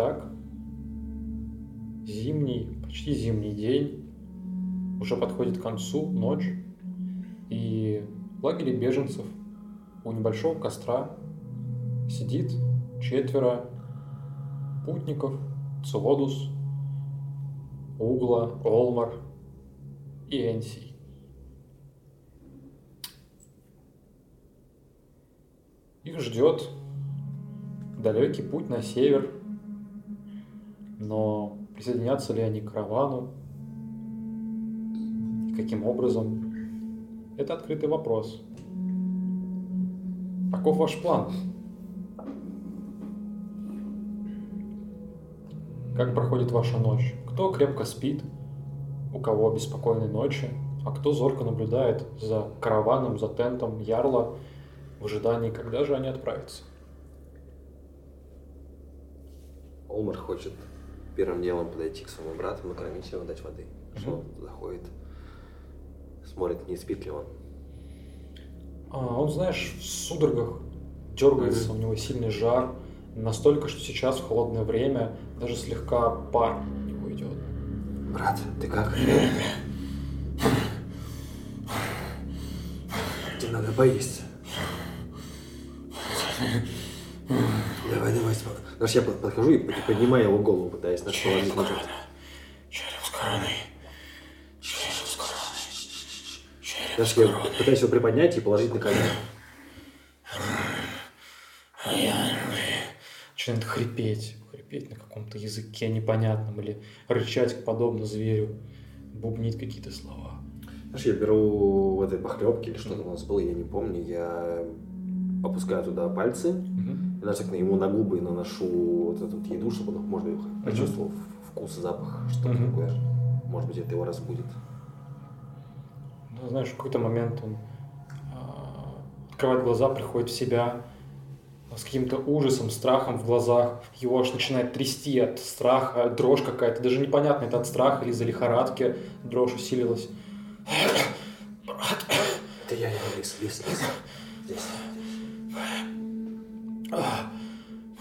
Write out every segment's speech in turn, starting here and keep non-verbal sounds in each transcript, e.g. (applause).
Итак, зимний, почти зимний день. Уже подходит к концу, ночь, и в лагере беженцев у небольшого костра. Сидит четверо путников, Целодус, Угла, Олмар и Энсий. Их ждет далекий путь на север, но присоединятся ли они к каравану и каким образом, это открытый вопрос. Каков ваш план? Как проходит ваша ночь? Кто крепко спит, у кого беспокойные ночи, а кто зорко наблюдает за караваном, за тентом Ярла в ожидании, когда же они отправятся? Олмар хочет первым делом подойти к своему брату, накормить его, дать воды. Что он заходит, смотрит, не спит ли он. А, он, знаешь, в судорогах дергается, у него сильный жар, настолько, что сейчас в холодное время даже слегка пар у него идет. Брат, ты как? Тебе надо поесть. Спокойно. Знаешь, я под- подхожу и под- поднимаю его голову, пытаясь на что положить ножик. Череп с короной. Знаешь, я пытаюсь его приподнять и положить на колено. Начинает хрипеть, хрипеть на каком-то языке непонятном или рычать подобно зверю, бубнить какие-то слова. Знаешь, я беру в этой похлебке или что-то у нас было, я не помню, я опускаю туда пальцы, Мгм. И, знаешь, так ему на губы наношу вот эту вот еду, чтобы он, может быть, почувствовал вкус и запах, что-то Мгм. такое. Может быть, это его разбудит. Ну, знаешь, в какой-то момент он а, открывает глаза, приходит в себя с каким-то ужасом, страхом в глазах. Его аж начинает трясти от страха, дрожь какая-то. Даже непонятно, это от страха или из-за лихорадки дрожь усилилась. Это я, я, лис, лис, лис. Здесь. «А,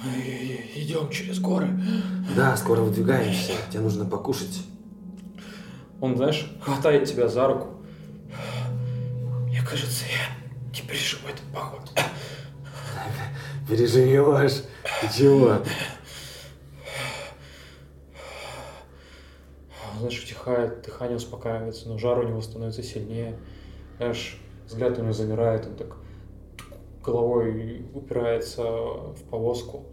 Мы идем через горы. Да, скоро выдвигаемся, тебе нужно покушать. Он, знаешь, хватает тебя за руку. Мне кажется, я не переживу этот поход. Переживешь. Ты чего? Знаешь, утихает, дыхание успокаивается, но жар у него становится сильнее. Знаешь, взгляд у него замирает, он так головой упирается в повозку,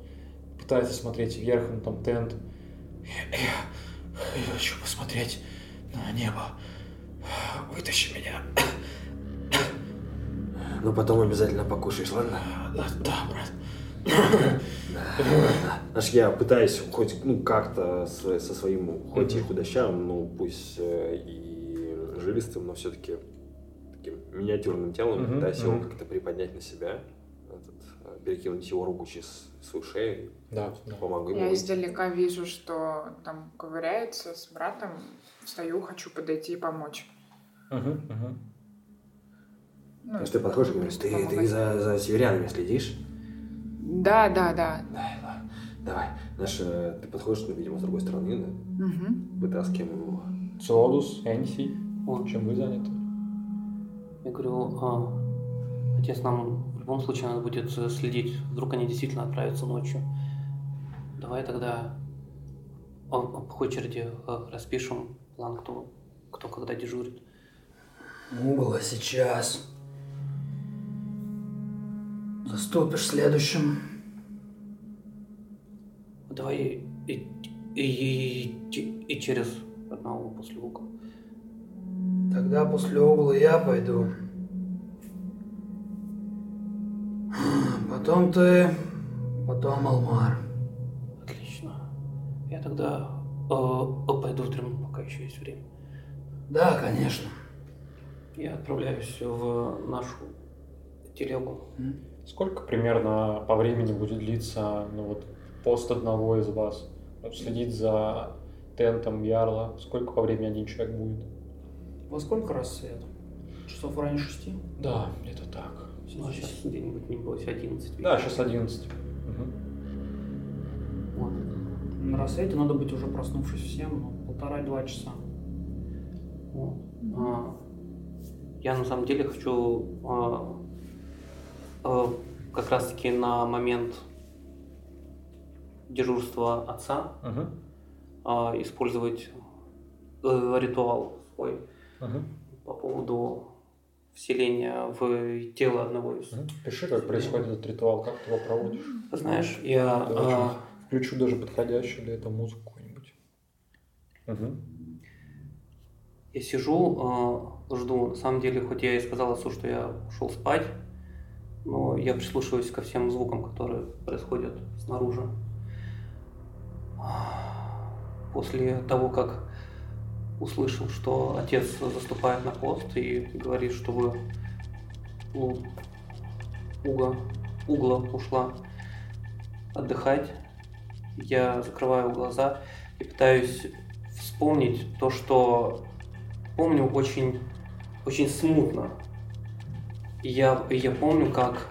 пытается смотреть вверх, но там тент. Я, я- я хочу посмотреть на небо. Вытащи меня. Но потом обязательно покушаешь, ладно? Да, да, брат. Знаешь, я пытаюсь хоть ну как-то со своим, хоть и худощавым, ну пусть э, и жилистым, но все-таки таким миниатюрным телом, Мгм, пытаюсь его мгм. как-то приподнять на себя, этот, э, перекинуть его руку через свою шею, Да, да. помогу ему. Я выйти. издалека вижу, что там ковыряется с братом. Встаю, хочу подойти и помочь. Мгм, мгм. Ну, То есть ты подходишь и говоришь, ты, помогать. ты за, за северянами следишь? Да, да, да. Да, да. Давай. Знаешь, э, ты подходишь, ну, видимо, с другой стороны, да? Мгм. Вытаскиваем его. Цодус, Энси, Вот. чем вы заняты? Я говорю, «А, отец, нам в любом случае надо будет э, следить. Вдруг они действительно отправятся ночью. Давай тогда по очереди э, распишем план, кто, кто когда дежурит. Угла сейчас. Заступишь следующим. Давай и, и, и, и- и через одного после угла. Тогда после угла я пойду. Потом ты, потом Алмар. Отлично. Я тогда э, пойду в дрему, пока еще есть время. Да, конечно. Я отправляюсь в нашу телегу. Сколько примерно по времени будет длиться ну, вот, пост одного из вас? Ну, следить за тентом Ярла? Сколько по времени один человек будет? Во сколько рассвет? Часов районе шести? Да, где-то так. Ну, сейчас где-нибудь, небось, 11. Да, сейчас 11. Вот. на рассвете, надо быть уже проснувшись всем, ну, полтора-два часа. Вот. А, я на самом деле хочу а, а, как раз таки на момент дежурства отца Мгм. а, использовать э, ритуал свой Мгм. по поводу вселения в тело одного из. Мгм. Пиши, как происходит этот ритуал, как ты его проводишь. Знаешь, я Да, а. Включу даже подходящую для этого музыку какую-нибудь. Мгм. Я сижу, э, жду. На самом деле, хоть я и сказал отцу, что я ушел спать, но я прислушиваюсь ко всем звукам, которые происходят снаружи. После того, как услышал, что отец заступает на пост и говорит, чтобы у угла, угла ушла отдыхать, я закрываю глаза и пытаюсь вспомнить то, что помню очень, очень смутно. Я, я помню, как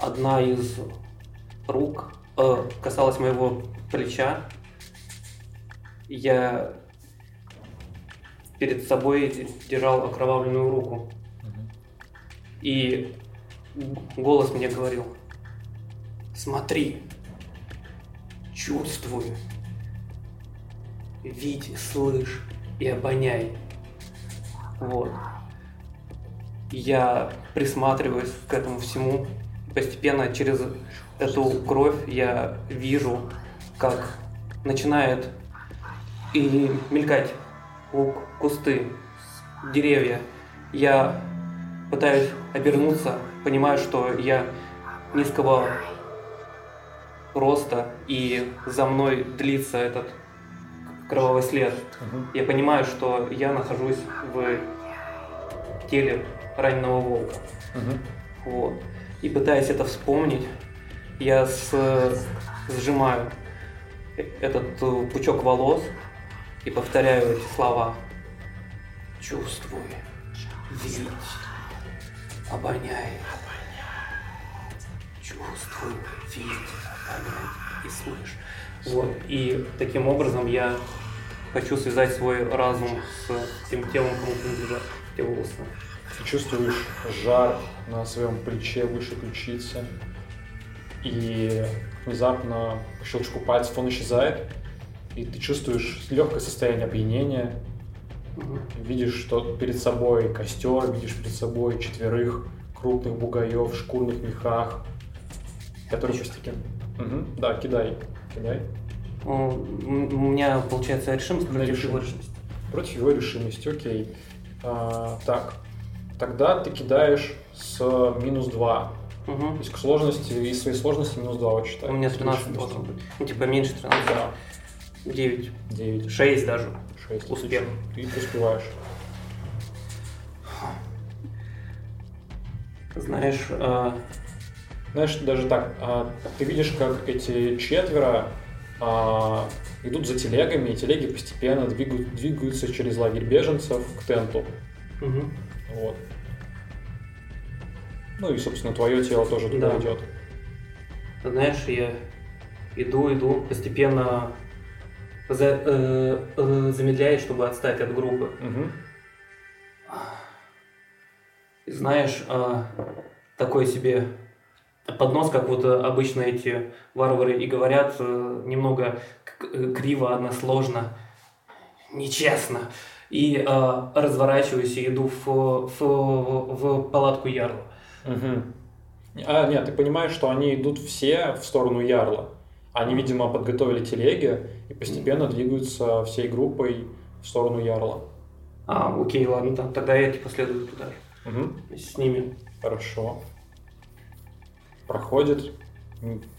одна из рук э, касалась моего плеча. Я перед собой держал окровавленную руку. И голос мне говорил, смотри, чувствуй, види, слышь и обоняй. Вот. Я присматриваюсь к этому всему. Постепенно через эту кровь я вижу, как начинает и мелькать кусты, деревья. Я пытаюсь обернуться, понимаю, что я низкого роста, и за мной длится этот кровавый след. Я понимаю, что я нахожусь в теле раненого волка. Вот. И пытаясь это вспомнить, я с- сжимаю этот пучок волос и повторяю эти слова. Чувствуй, видь, обоняй. Чувствуй, видь, обоняй и слышь. Вот. И таким образом я хочу связать свой разум с тем телом, кому принадлежат те волосы. Ты чувствуешь жар на своем плече выше ключицы. И внезапно по щелчку пальцев он исчезает. И ты чувствуешь легкое состояние опьянения. Видишь, что перед собой костер, видишь перед собой четверых крупных бугаев в шкурных мехах, которые постепенно... Мгм. Да, кидай, кидай. У меня получается решимость против решимость. его решимости. Против его решимости, окей. А, так, тогда ты кидаешь с минус 2. То Мгм. есть к сложности, из своей сложности минус 2 вот считай. У меня 13 Решимости. должен быть. Ну, типа меньше 13. Да, 9. 9, 6 даже. 6. Успех. Ты успеваешь. Знаешь, э, Знаешь, даже так, а, ты видишь, как эти четверо а, идут за телегами, и телеги постепенно двигают, двигаются через лагерь беженцев к тенту. мгм. Вот. Ну и, собственно, твое тело тоже туда Да. идет. знаешь, я иду, иду, постепенно за- э, э, замедляюсь, чтобы отстать от группы. И знаешь, э, такой себе поднос, как вот э, обычно эти варвары и говорят, э, немного э, криво, односложно, нечестно. И э, разворачиваюсь и иду в, в, в палатку Ярла. Мгм. А, нет, ты понимаешь, что они идут все в сторону Ярла. Они, видимо, подготовили телеги и постепенно двигаются всей группой в сторону Ярла. А, окей, ладно, да, тогда я типа следую туда вместе с ними. Хорошо. Проходит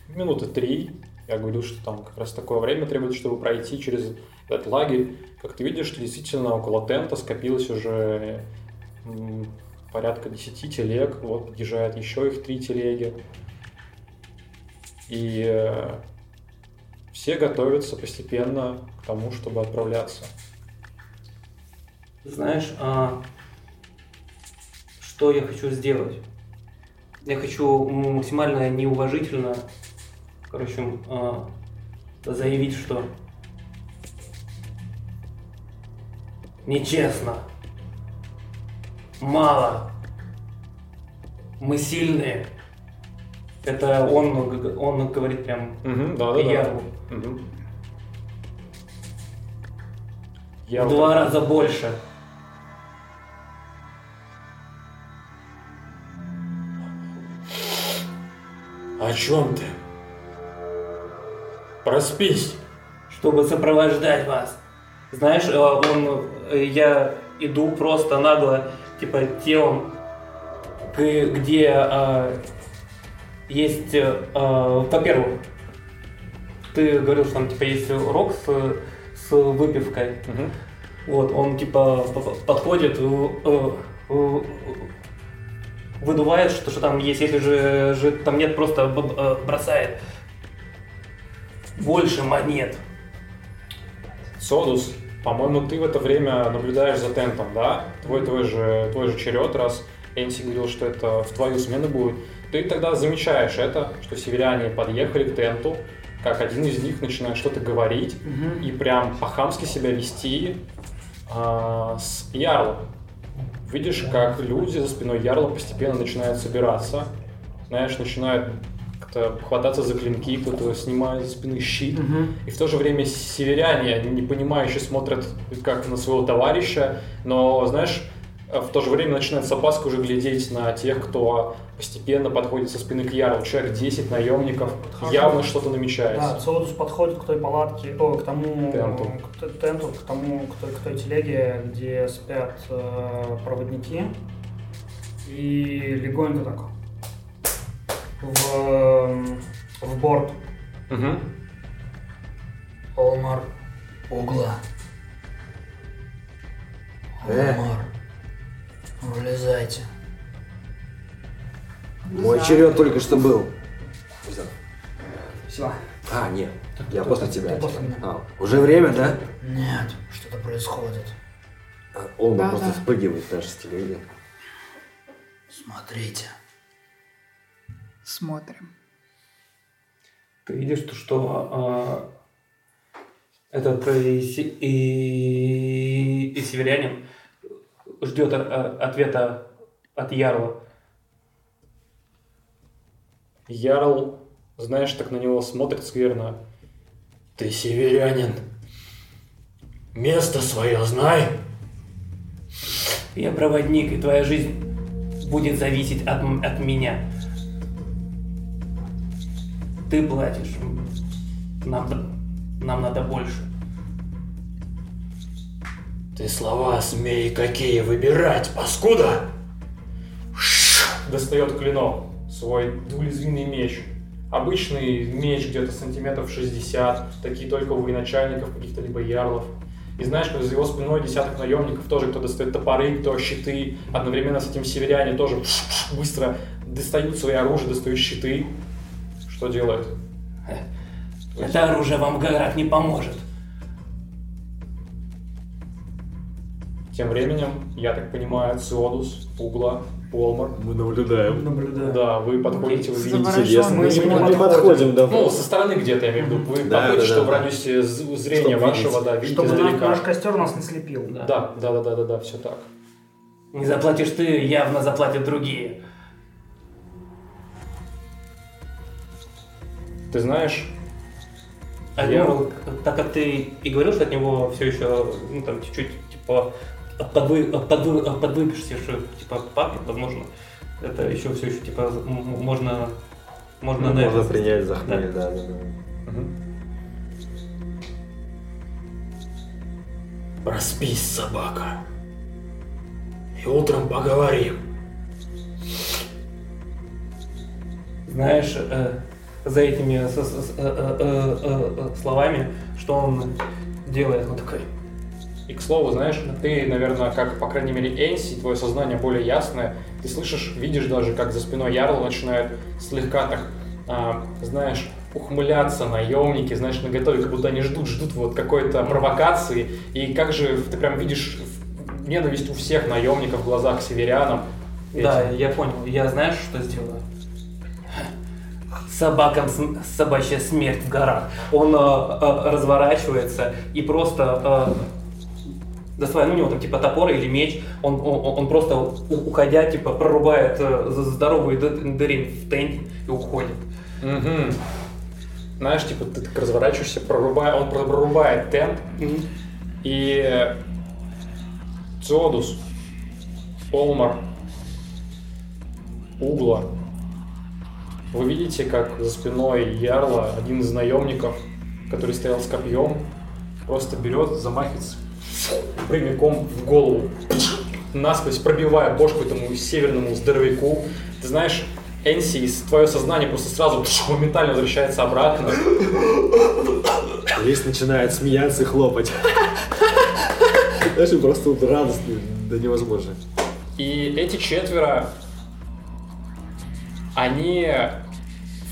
минуты три. Я говорю, что там как раз такое время требуется, чтобы пройти через этот лагерь. Как ты видишь, действительно около тента скопилось уже порядка 10 телег. Вот подъезжает еще их три телеги. И э, все готовятся постепенно к тому, чтобы отправляться. Знаешь, а, что я хочу сделать? Я хочу максимально неуважительно, короче, а, заявить, что нечестно, мало, мы сильные. Это он, он говорит прям Мгм, да, да, да. Яру. Мгм. в Я два раза больше. О чем ты? Проспись. чтобы сопровождать вас. Знаешь, э, он, э, я иду просто нагло, типа телом, к- где есть, э, во-первых, ты говорил, что там типа есть рок с, с выпивкой. Мгм. Вот, он типа подходит, э, э, э, выдувает, что, что там есть, если же, же там нет, просто бросает больше монет. Содус, по-моему, ты в это время наблюдаешь за тентом, да? Твой, твой, же, твой же черед, раз Энси говорил, что это в твою смену будет. Ты тогда замечаешь это, что северяне подъехали к тенту, как один из них начинает что-то говорить и прям по-хамски себя вести а, с Ярлом. Видишь, как люди за спиной Ярла постепенно начинают собираться, знаешь, начинают как-то хвататься за клинки, кто-то снимает за спины щит, и в то же время северяне, они непонимающе смотрят как на своего товарища, но, знаешь, в то же время начинают с опаской уже глядеть на тех, кто постепенно подходит со спины к Ярлу. Человек 10 наемников, Подхожу. явно что-то намечается. Да, Цеодус подходит к той палатке, о, к тому Тенту. к тенту, к тому, к той, к той телеге, где спят э, проводники. И легонько так в, эм, в борт. Мгм. Олмар, угла. Э. Вылезайте. Мой черед только что был. Все. А, нет, я после тебя. Ты после меня. А, уже время, да? Нет, что-то происходит. А, Он Да, просто да. спрыгивает даже с телеги. Смотрите. Смотрим. Ты видишь, то, что а, этот и, се- и, и северянин ждет а, ответа от Ярла. Ярл, знаешь, так на него смотрит скверно. Ты северянин. Место свое знай. Я проводник, и твоя жизнь будет зависеть от, от меня. Ты платишь. Нам, нам надо больше. Ты слова смей какие выбирать, паскуда! Достает клинок, свой двулезвийный меч. Обычный меч где-то сантиметров 60, такие только у военачальников, каких-то либо ярлов. И знаешь, как за его спиной десяток наемников, тоже кто достает топоры, кто щиты. Одновременно с этим северяне тоже быстро достают свои оружия, достают щиты. Что делают? Это оружие вам в горах не поможет. Тем временем, я так понимаю, Циодус, Пугла, Полмар. Мы наблюдаем. Наблюдаю. Да, вы подходите, вы видите. Заворожённые. Мы, Мы не, подходим, да. Ну, со стороны где-то, я имею в виду. Вы Да, подходите, да, что да, в радиусе зрения Чтоб вашего, видеть. да, видите Чтобы наш, издалека. наш костер нас не слепил. Да. Да, да, да, да, да, да, все так. Не заплатишь ты, явно заплатят другие. Ты знаешь, А Я- ну, так как ты и говорил, что от него все еще, ну там чуть-чуть, типа, подвы, подвы, подвыпишься, что типа папе, возможно, это еще все еще типа м- м- можно можно Ну, на можно это- принять за хмель, да, да, да. проспись, собака. И утром поговорим. Знаешь, э, за этими с- с- с- э, э, э, э, словами, что он делает, он такой. И к слову, знаешь, ты, наверное, как, по крайней мере, Энси, твое сознание более ясное, ты слышишь, видишь даже, как за спиной Ярла начинают слегка так, а, знаешь, ухмыляться наемники, знаешь, на готове, как будто они ждут, ждут вот какой-то провокации. И как же ты прям видишь ненависть у всех наемников в глазах северянам. Да, я понял. Я знаешь, что сделаю? собакам собачья смерть в горах. Он э, э, разворачивается и просто э, доставая, ну, у него там типа топор или меч, он, он, он просто уходя, типа, прорубает э, здоровую дырень в тенте и уходит. Мгм. Знаешь, типа ты так разворачиваешься, прорубая, он прорубает тент, и Зодус, Олмар, Угла. Вы видите, как за спиной Ярла один из наемников, который стоял с копьем, просто берет, замахивается прямиком в голову, насквозь пробивая бошку этому северному здоровяку. Ты знаешь, Энси, твое сознание просто сразу моментально возвращается обратно. Лис начинает смеяться и хлопать. Знаешь, и просто вот радостный до невозможно. И эти четверо, они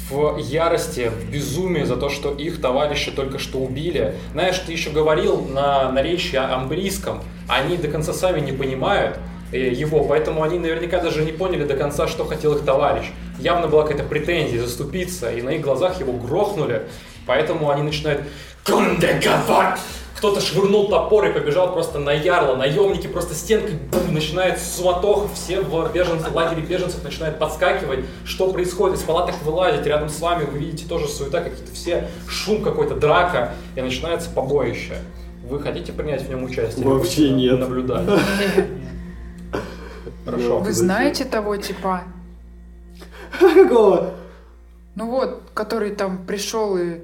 в ярости, в безумии за то, что их товарища только что убили. Знаешь, ты еще говорил на наречии амбрийском, они до конца сами не понимают э, его, поэтому они наверняка даже не поняли до конца, что хотел их товарищ. Явно была какая-то претензия заступиться, и на их глазах его грохнули, поэтому они начинают «Кундегавар!» Кто-то швырнул топор и побежал просто на ярло. Наемники просто стенкой бум, начинает суматоха. Все в беженцах, в лагере беженцев начинают подскакивать. Что происходит? Из палаток вылазить. Рядом с вами вы видите тоже суета, какие-то все шум какой-то, драка. И начинается побоище. Вы хотите принять в нем участие? Вообще нет. Наблюдать. (laughs) Хорошо. Вы знаете того типа? (laughs) Какого? Ну вот, который там пришел и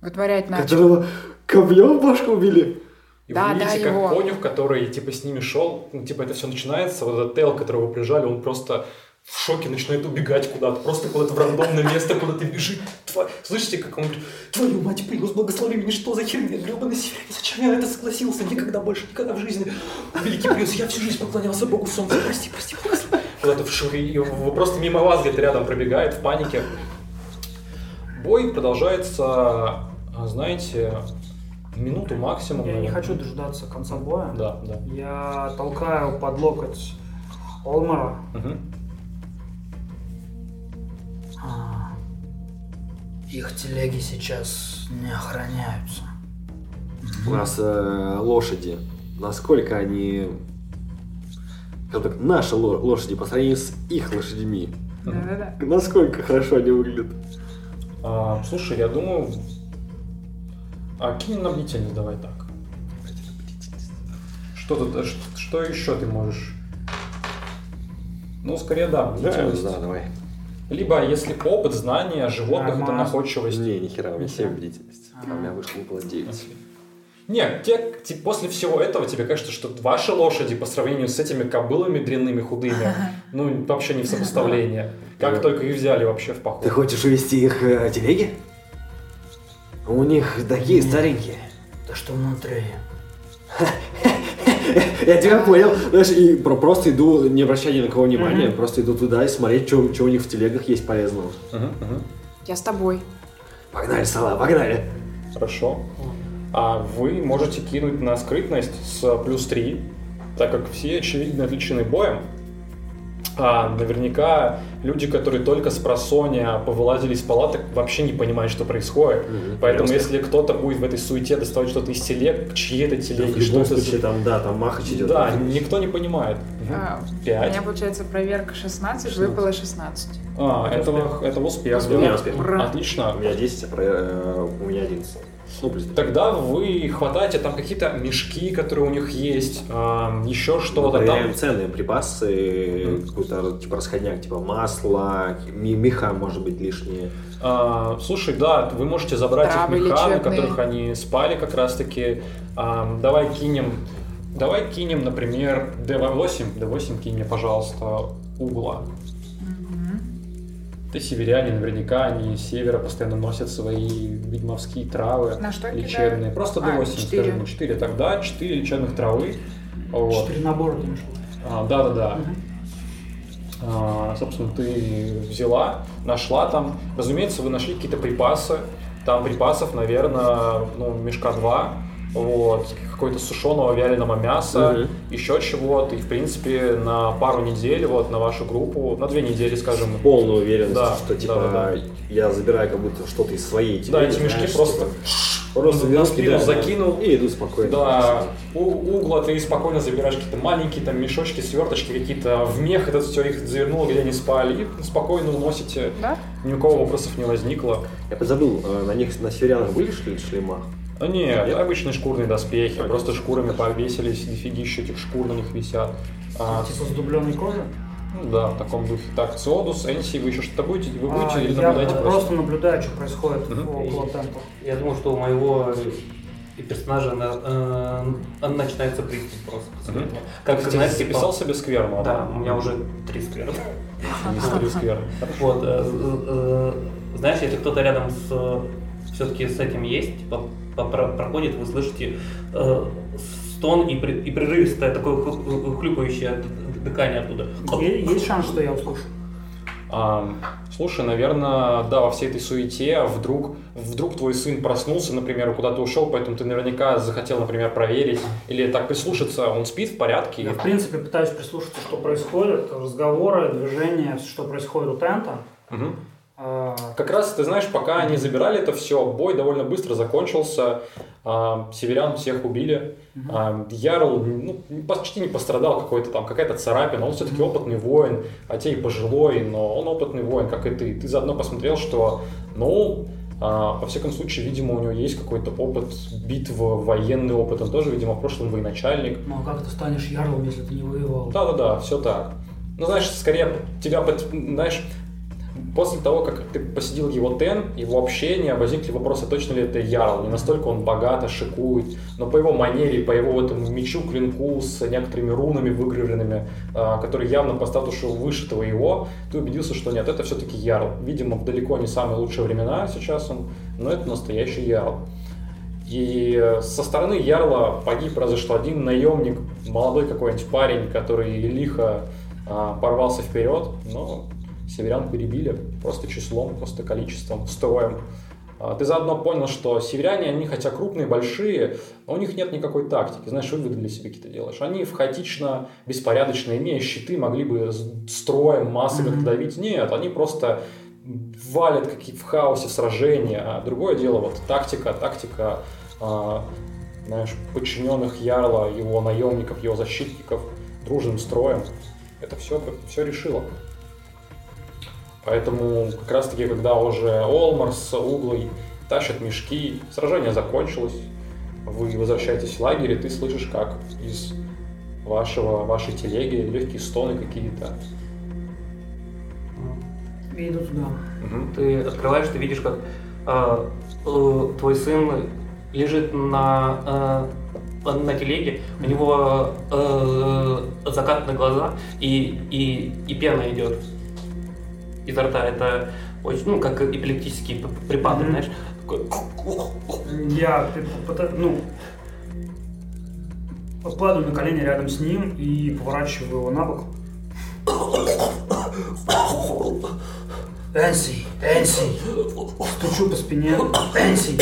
вытворять начал. Которого копьем в башку убили? И Да, вы да, видите, как его. конюх, который типа с ними шел, ну, типа это все начинается, вот этот Тел, которого прижали, он просто в шоке начинает убегать куда-то, просто куда-то в рандомное место, куда-то бежит. Тва- Слышите, как он говорит, твою мать, Приус, благослови меня, что за херня, гребаный северянин, зачем я на это согласился, никогда больше, никогда в жизни. Великий Приус, я всю жизнь поклонялся Богу Солнца, прости, прости, благослови. Куда-то в шоке, и просто мимо вас где-то рядом пробегает в панике. Бой продолжается, а, знаете, минуту максимум. Я не наверное. хочу дожидаться конца боя. Да, да. Я толкаю под локоть Олмара. А, Их телеги сейчас не охраняются. У нас э, лошади. Насколько они... так, наши ло- лошади по сравнению с их лошадьми. Да-да-да. Насколько хорошо они выглядят. А, слушай, я думаю... А кинь на бдительность давай так. Что тут, э, что еще ты можешь? Ну, скорее да, бдительность. да, давай. Либо, если опыт, знания, животных, это Нормально. находчивость. Не, нихера, у меня 7 бдительность. А у меня вышло выпало 9. Нет, те, те- после всего этого тебе кажется, что ваши лошади по сравнению с этими кобылами дрянными, худыми, ну, вообще не в сопоставление. Как Да. только их взяли вообще в поход. Ты хочешь увезти их э, телеги? У них такие старенькие. То, что внутри. (laughs) Я тебя понял. Знаешь, и про- просто иду, не обращая ни на кого внимания, просто иду туда и смотреть, что, у них в телегах есть полезного. Мгм. Я с тобой. Погнали, Сала, погнали. Хорошо. А вы можете кинуть на скрытность с плюс 3, так как все, очевидно, отличены боем. А наверняка люди, которые только с просоня повылазили из палаток, вообще не понимают, что происходит. Мгм, Поэтому если кто-то будет в этой суете доставать что-то из телег, чьи это телеги, что любом это за- случае, там, да, там махач идет. Да, никто не понимает. А, У Пять. меня получается проверка 16, 16. выпало 16. А, этого, этого успех. Успех. У меня успех. Ура. Отлично. У меня 10, а про- э, у меня 11. Ну. Тогда вы хватаете там какие-то мешки, которые у них есть, а, еще Мы что-то там. ценные припасы, какой-то типа расходняк, типа масло, меха, может быть, лишние. А, слушай, да, вы можете забрать Травы их меха, на лечебные. которых они спали как раз-таки. А, давай кинем, давай кинем, например, D8, D8 кинь мне, пожалуйста, угла. Ты северяне, наверняка они с севера постоянно носят свои ведьмовские травы На что лечебные. кидаю? Просто А, D8, четыре. скажи мне, 4 тогда, 4 лечебных травы. Вот. Четыре набора ты нашел. А, да-да-да. А, собственно, ты взяла, нашла там. Разумеется, вы нашли какие-то припасы. Там припасов, наверное, ну, мешка два. Вот, какой-то сушеного вяленого мяса, Мгм. еще чего-то. И, в принципе, на пару недель, вот, на вашу группу, на две недели, скажем, Полная уверенность, Да, что типа да, да, я забираю как будто что-то из своей Да, телеги, эти мешки знаешь, просто типа, просто на спину кидаю, закинул. и иду спокойно. Да, у угла ты спокойно забираешь какие-то маленькие там мешочки, сверточки какие-то в мех, это все их завернуло, где они спали, и спокойно уносите. Да? Ни у кого вопросов не возникло. Я подзабыл, э, на них на северянах были шли шлема? А нет, Нет? обычные шкурные доспехи, просто шкурами повесились, дофигища этих шкур на них висят. А, Типа с дубленой кожей? ну да, в таком духе. Так, Сиодус, Энси, вы еще что-то будете? Вы А, будете или я наблюдаете просто просто? наблюдаю, что происходит Мгм. около тента. Я думаю, что у моего и персонажа на- э, начинается приступ просто. этого. Как, Ты знаешь, типа- записал себе скверну? Да, у меня уже три скверны. Не скверну. Вот, э, э, знаешь, если кто-то рядом с все-таки с этим есть, типа, по- про- проходит, вы слышите э, стон и, при- и прерывистое такое хлю- хлюпающее дыхание оттуда. Есть шанс, что я услышу? А, слушай, наверное, да, во всей этой суете вдруг, вдруг твой сын проснулся, например, куда-то ушел, поэтому ты наверняка захотел, например, проверить или так прислушаться, он спит в порядке. Я, в принципе, пытаюсь прислушаться, что происходит, разговоры, движения, что происходит у тента. Мгм. А, Как раз, ты знаешь, пока они забирали это все, бой довольно быстро закончился, а, северян всех убили, а, Ярл ну, почти не пострадал, какой-то там, какая-то царапина, он все-таки опытный воин, хотя и пожилой, но он опытный воин, как и ты. Ты заодно посмотрел, что, ну, во всяком случае, видимо, у него есть какой-то опыт битв, военный опыт, он тоже, видимо, в прошлом военачальник. Ну а как ты станешь ярлом, если ты не воевал? Да-да-да, все так. Ну, знаешь, скорее тебя, знаешь, после того, как ты посетил его тен, его общение, возникли вопросы, точно ли это Ярл, не настолько он богато шикует, но по его манере, по его этому мечу, клинку с некоторыми рунами выгравленными, а, который явно по статусу выше твоего, ты убедился, что нет, это все-таки Ярл. Видимо, в далеко не самые лучшие времена сейчас он, но это настоящий Ярл. И э, со стороны Ярла погиб разве что один наемник, молодой какой-нибудь парень, который лихо а, порвался вперед, но северян перебили просто числом, просто количеством, строем. А, Ты заодно понял, что северяне, они хотя крупные, большие, но у них нет никакой тактики. Знаешь, выводы для себя какие-то делаешь. Они в хаотично, беспорядочно, имея щиты, могли бы строем, массой как-то давить. Нет, они просто валят какие в хаосе в сражения. А другое дело, вот тактика, тактика, а, знаешь, подчиненных Ярла, его наемников, его защитников, дружным строем. Это все, все решило. Поэтому как раз таки, когда уже Олмар с Углой тащат мешки, сражение закончилось, вы возвращаетесь в лагерь, и ты слышишь, как из вашего, вашей телеги легкие стоны какие-то. И иду туда. Мгм. Ты открываешь, ты видишь, как э, э, твой сын лежит на, э, на телеге, у него э, закатаны глаза и, и, и пена идет изо рта. Это очень, ну, как эпилептические припады, Мгм. знаешь. Такой, Я ну, падаю на колени рядом с ним и поворачиваю его на бок. Энси, Энси, Стучу по спине. Энси,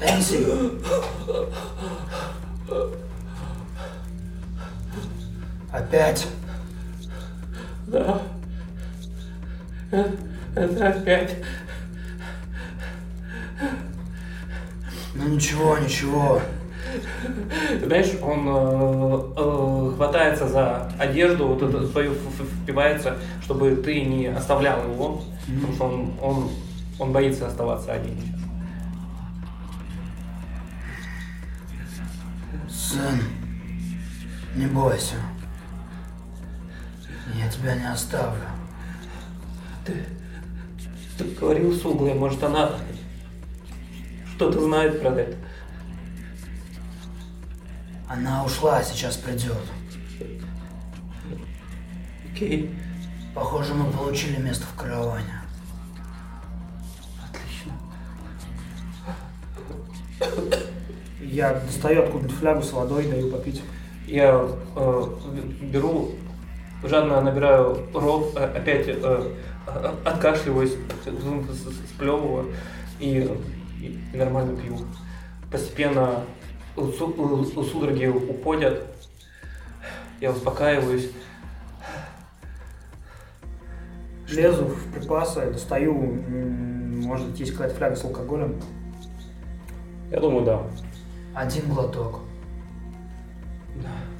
Энси. Опять? Да. Это опять. Ну ничего, ничего. Знаешь, он э, э, хватается за одежду, вот эту свою впивается, чтобы ты не оставлял его, потому что он, он, он боится оставаться один сейчас. Сын, не бойся. Я тебя не оставлю. Ты, ты говорил с углой, может она что-то знает про это. Она ушла, сейчас придет. Окей, Похоже, мы получили место в караване. отлично. Я достаю откуда-то флягу с водой, даю попить. Я э, беру, жадно набираю рот, э, опять э, откашливаюсь, сплевываю и, и нормально пью. Постепенно судороги уходят. Я успокаиваюсь. Лезу в припасы, достаю, может быть, есть какая-то фляга с алкоголем. Я думаю, да. Один глоток. З-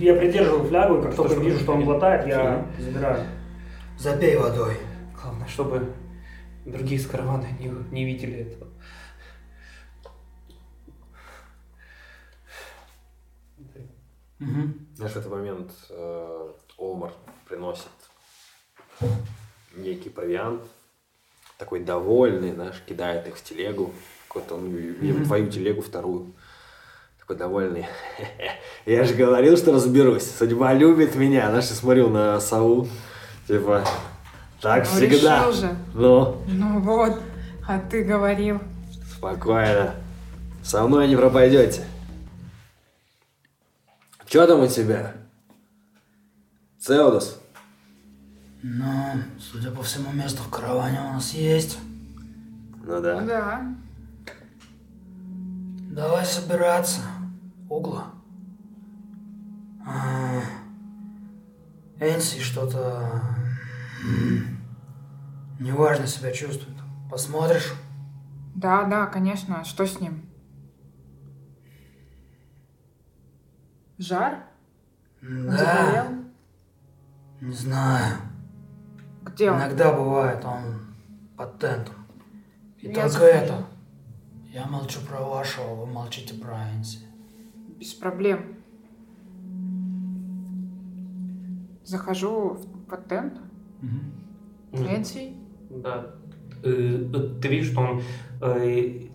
Я придерживаю флягу, и как только вижу, что он глотает, я забираю. Запей водой. Главное, чтобы другие с каравана не, не видели этого. Знаешь, в этот момент э, Олмар приносит некий провиант, такой довольный, знаешь, кидает их в телегу, какой-то, ну, видимо, твою телегу вторую. Такой довольный. (laughs) Я же говорил, что разберусь. Судьба любит меня. Знаешь, я смотрю на сову. Типа, так Ну, всегда. решил же. Ну, Ну вот, а ты говорил. спокойно. Со мной не пропадете. Че там у тебя? Цеудос? Ну, судя по всему, место в караване у нас есть. Ну да. Да. Давай собираться. Угла. А, Энси что-то... Неважно себя чувствует. Посмотришь? Да, да, конечно. Что с ним? Жар? Да, заболел? не знаю. Где он? Иногда бывает, он под тентом. И Я только это. Я молчу про вашего, вы молчите про Энси. Без проблем. Захожу в патент. Энси. Да. Э, Ты видишь, что он э,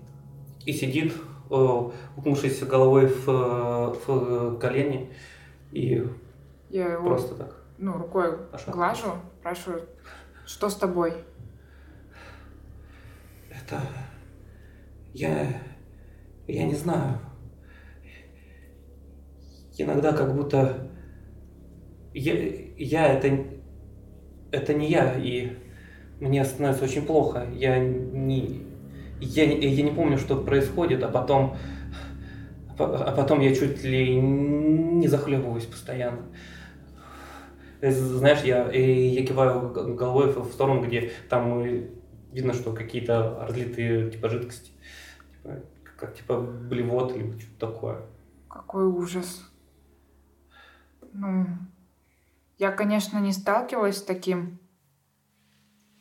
и сидит, э, укнувшись головой в, в колени, и Я его просто так. ну, рукой Пошла. глажу, спрашиваю, что с тобой? Это... Я... Я не знаю. Иногда как будто... Я, я это... Это не я, и мне становится очень плохо. Я не... Я, я не помню, что происходит, а потом... А по- потом я чуть ли не захлебываюсь постоянно. Знаешь, я, я киваю головой в сторону, где там видно, что какие-то разлитые типа жидкости. Типа, как типа блевот или что-то такое. Какой ужас. Ну, я, конечно, не сталкивалась с таким.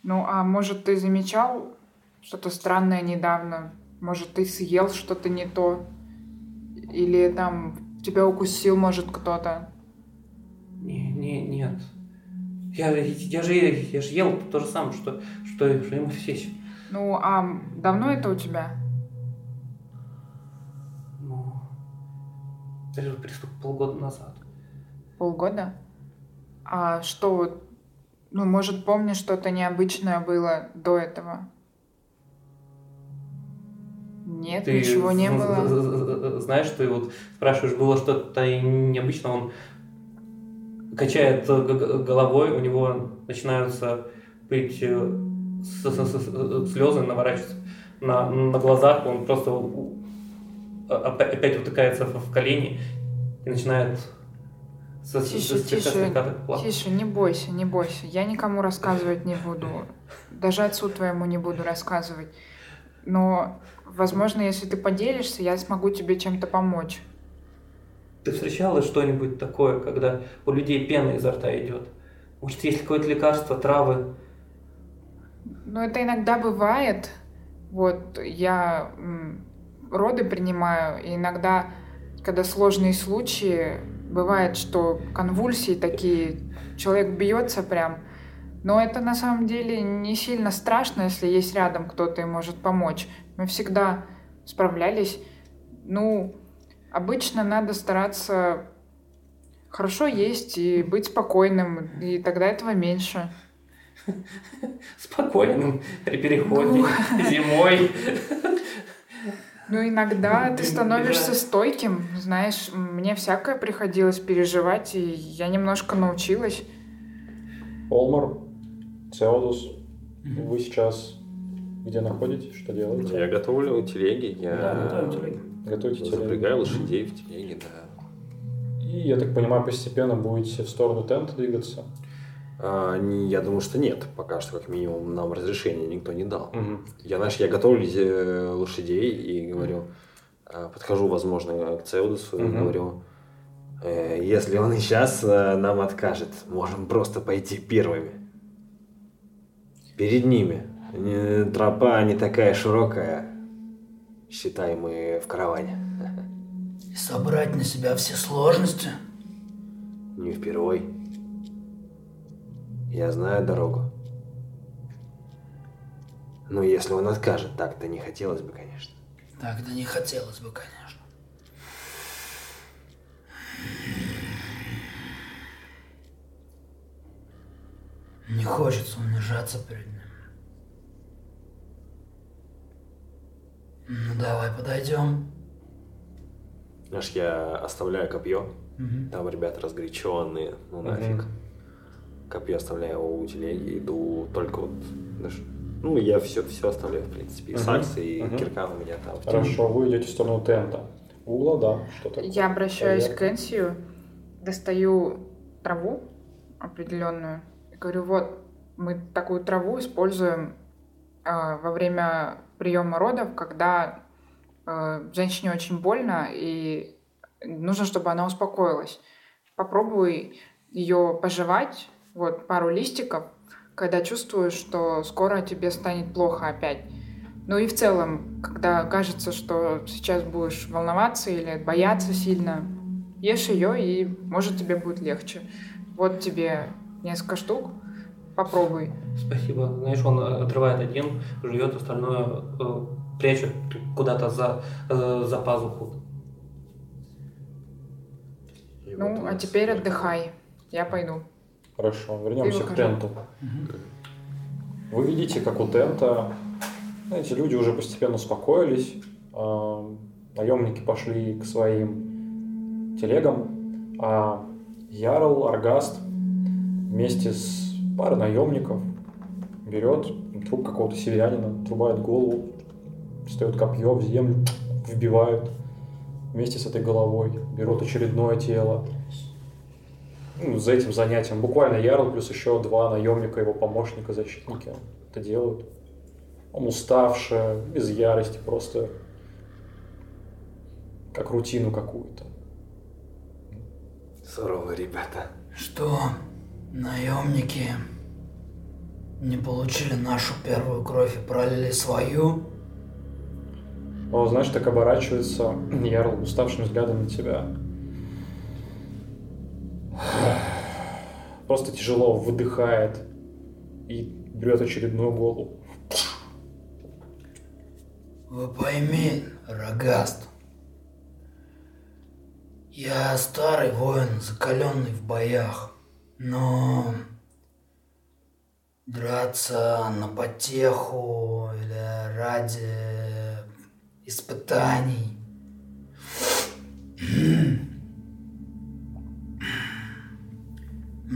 Ну, а может, ты замечал что-то странное недавно? Может, ты съел что-то не то? Или там тебя укусил, может, кто-то? Не, не, нет. Я, я, же, я же ел то же самое, что, что, что и Моисей. Ну, а давно это у тебя? Ну, даже приступ полгода назад. Полгода? А что вот, ну, может, помнишь, что-то необычное было до этого? Нет, Ты ничего не было. Знаешь, ты вот спрашиваешь, было что-то необычное, он качает головой, у него начинаются быть э, слезы наворачиваются на, на глазах, он просто опять утыкается в колени и начинает с- с- Тише, с- слегка- тише. Тише, не бойся, не бойся. Я никому рассказывать не буду. Даже отцу твоему не буду рассказывать. Но, возможно, если ты поделишься, я смогу тебе чем-то помочь. Ты встречала что-нибудь такое, когда у людей пена изо рта идет? Может, есть какое-то лекарство, травы? Ну, это иногда бывает. Вот, я роды принимаю, и иногда, когда сложные случаи, бывает, что конвульсии такие, человек бьется прям. Но это на самом деле не сильно страшно, если есть рядом кто-то и может помочь. Мы всегда справлялись. Ну, обычно надо стараться хорошо есть и быть спокойным, и тогда этого меньше. спокойным при переходе зимой. Ну, иногда ты Блин, становишься убежать. стойким. Знаешь, мне всякое приходилось переживать, и я немножко научилась. Олмар, Цеодус, вы сейчас Где находитесь? Что делаете? Я готовлю телеги, Да, я готовим телеги. Готовите телегу? запрягаю лошадей в телеги, да. И, я так понимаю, постепенно будете в сторону тента двигаться? А, я думаю, что нет. Пока что, как минимум, нам разрешения никто не дал. Мгм. Я, знаешь, я готовлю э, лошадей и говорю, э, подхожу, возможно, к Цеудусу и Мгм. говорю, э, если он и сейчас нам откажет, можем просто пойти первыми. Перед ними. Тропа не такая широкая. Считай, мы в караване. И собрать на себя все сложности. Не впервой. Я знаю дорогу. Но если он откажет, так-то не хотелось бы, конечно. Так-то не хотелось бы, конечно. Не хочется унижаться перед ним. Ну давай подойдем. Знаешь, я оставляю копье. Мгм. Там ребята разгоряченные, ну нафиг. Копье оставляю у телеги, иду только вот, знаешь, ну я все, все оставляю, в принципе. И Мгм. саксы, и Мгм. кирка у меня там. Хорошо, вы идете в сторону тента. Угла, да, что такое? Я обращаюсь Поверх. к Энсию, достаю траву определенную и говорю, вот, мы такую траву используем а, во время приема родов, когда а, женщине очень больно и нужно, чтобы она успокоилась. Попробуй ее пожевать, вот пару листиков, когда чувствуешь, что скоро тебе станет плохо опять. Ну и в целом, когда кажется, что сейчас будешь волноваться или бояться сильно, ешь ее, и может тебе будет легче. Вот тебе несколько штук, попробуй. Спасибо. Знаешь, он э, отрывает один, жует, остальное э, прячет куда-то за, э, за пазуху. И вот Ну, у а теперь отдыхай. Я пойду. Хорошо, вернемся к тенту. Вы видите, как у тента, знаете, люди уже постепенно успокоились, а, наемники пошли к своим телегам, а Ярл, Аргаст вместе с парой наемников берет труп какого-то северянина, трубает голову, встает копье в землю, вбивают вместе с этой головой, берут очередное тело, ну, за этим занятием. Буквально Ярл плюс еще два наемника, его помощника, защитники это делают. Он уставший, без ярости, просто как рутину какую-то. Суровые ребята. Что, наемники не получили нашу первую кровь и пролили свою? Он, знаешь, так оборачивается (clears throat) Ярл уставшим взглядом на тебя. Просто тяжело выдыхает и берет очередную голову. Вы пойми, Рогаст. Я старый воин, закаленный в боях, но драться на потеху или ради испытаний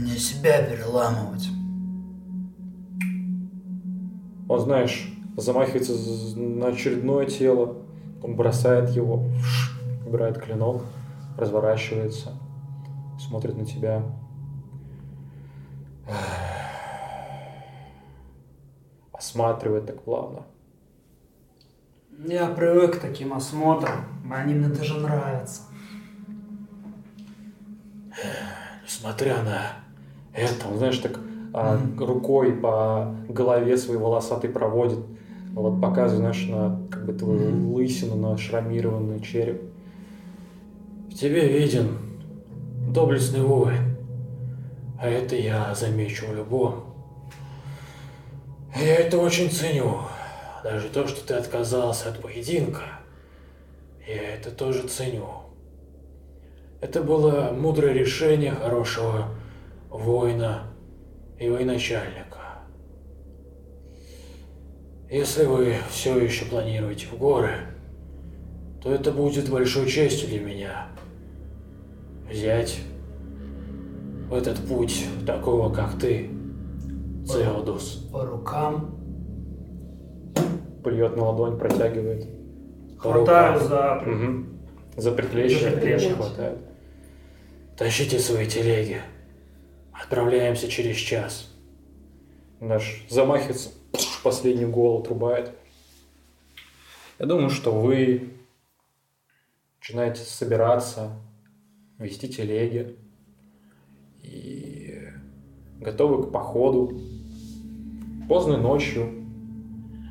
мне себя переламывать. Он, знаешь, замахивается на очередное тело, он бросает его, убирает клинок, разворачивается, смотрит на тебя. (sighs) Осматривает так плавно. Я привык к таким осмотрам. Они мне даже нравятся. Несмотря на это, он, знаешь, так а, рукой по голове своей волосатой проводит, вот показывает, знаешь, на как бы твою лысину, на шрамированный череп. В тебе виден доблестный воин, а это я замечу в любом. Я это очень ценю. Даже то, что ты отказался от поединка, я это тоже ценю. Это было мудрое решение хорошего воина и военачальника. Если вы все еще планируете в горы, то это будет большой честью для меня взять в этот путь такого, как ты, Цеодус. По рукам. плюет на ладонь, протягивает. Хватаю Рука. за... Мгм. За предплечье, За предплечье. хватает. Тащите свои телеги. Отправляемся через час. Наш замахивается, последний гол отрубает. Я думаю, что вы начинаете собираться, вести телеги и готовы к походу. Поздно ночью,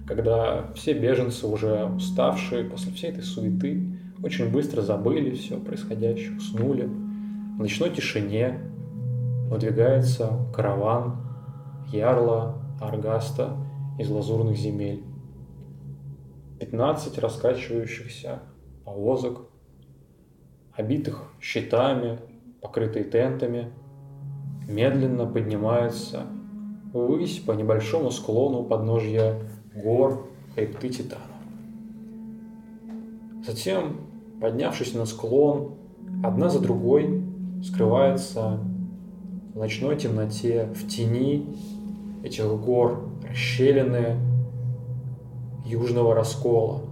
когда все беженцы уже уставшие после всей этой суеты, очень быстро забыли все происходящее, уснули. В ночной тишине выдвигается караван Ярла Аргаста из лазурных земель. 15 раскачивающихся повозок, обитых щитами, покрытые тентами, медленно поднимаются ввысь по небольшому склону подножья гор хребты Титанов. Затем, поднявшись на склон, одна за другой скрывается в ночной темноте, в тени этих гор, расщелины южного раскола,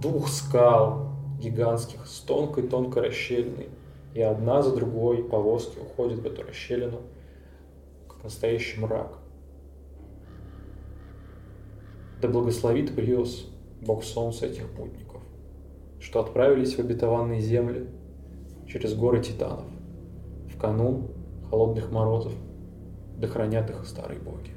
двух скал гигантских с тонкой-тонкой расщелиной, и одна за другой повозки уходят в эту расщелину, как настоящий мрак. Да благословит Бриос, Бог Солнца этих путников, что отправились в обетованные земли через горы Титанов в канун холодных морозов, да хранят их старые боги.